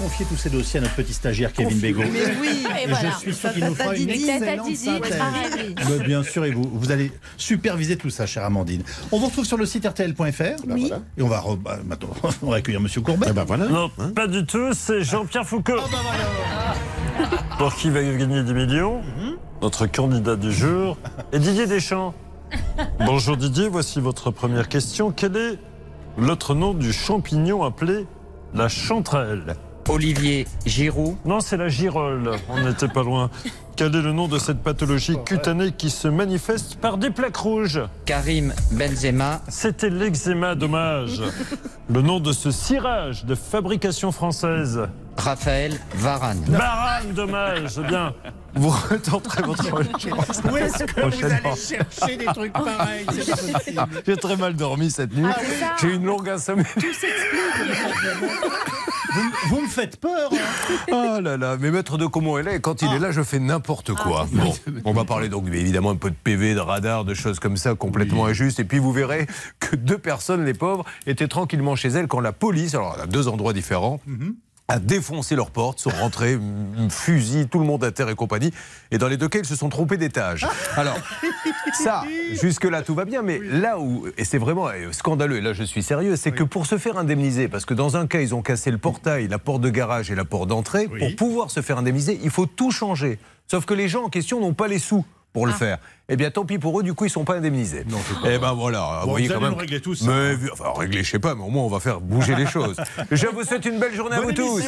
confier tous ces dossiers à notre petit stagiaire Kevin Bégaud. Mais oui, Et voilà. je suis sûr qu'il nous fera une excellente synthèse. Mais bien sûr, et vous, vous allez superviser tout ça, chère Amandine. On vous retrouve sur le site rtl.fr. Oui. voilà. Et on va, re- bah, maintenant, on va accueillir Monsieur Courbet. Eh ben voilà. Non, pas du tout, c'est Jean-Pierre Foucault. Pour qui va gagner des millions Notre candidat du jour est Didier Deschamps. Bonjour Didier, voici votre première question. Quel est l'autre nom du champignon appelé la chanterelle? Olivier Giroud, Non, c'est la girole. On n'était pas loin. Quel est le nom de cette pathologie cutanée qui se manifeste par des plaques rouges Karim Benzema, C'était l'eczéma, dommage. Le nom de ce cirage de fabrication française Raphaël Varane. Barane, dommage. Eh bien, vous retenterez votre chance. Où est-ce que vous allez chercher des trucs pareils? J'ai très mal dormi cette nuit. ça. J'ai eu une longue insomnie. Vous, vous me faites peur. hein. Oh là là, mais maître de comment elle est, quand il est là, je fais n'importe quoi. Bon, on va parler donc évidemment un peu de PV, de radar, de choses comme ça complètement injustes. Et puis vous verrez que deux personnes, les pauvres, étaient tranquillement chez elles quand la police, alors à deux endroits différents, a défoncé leurs portes, sont rentrés, fusil, tout le monde à terre et compagnie. Et dans les deux cas, ils se sont trompés d'étage. Alors, ça, jusque-là, tout va bien. Mais là où, et c'est vraiment euh, scandaleux, et là je suis sérieux, c'est que pour se faire indemniser, parce que dans un cas, ils ont cassé le portail, la porte de garage et la porte d'entrée, Oui. pour pouvoir se faire indemniser, il faut tout changer. Sauf que les gens en question n'ont pas les sous pour le faire. Eh bien, tant pis pour eux, du coup, ils sont pas indemnisés. Non, c'est pas Eh ben voilà, vous Bon, voyez vous quand allez même. nous régler tout ça. Mais, enfin, régler, je sais pas, mais au moins on va faire bouger les choses. Je vous souhaite une belle journée à vous tous.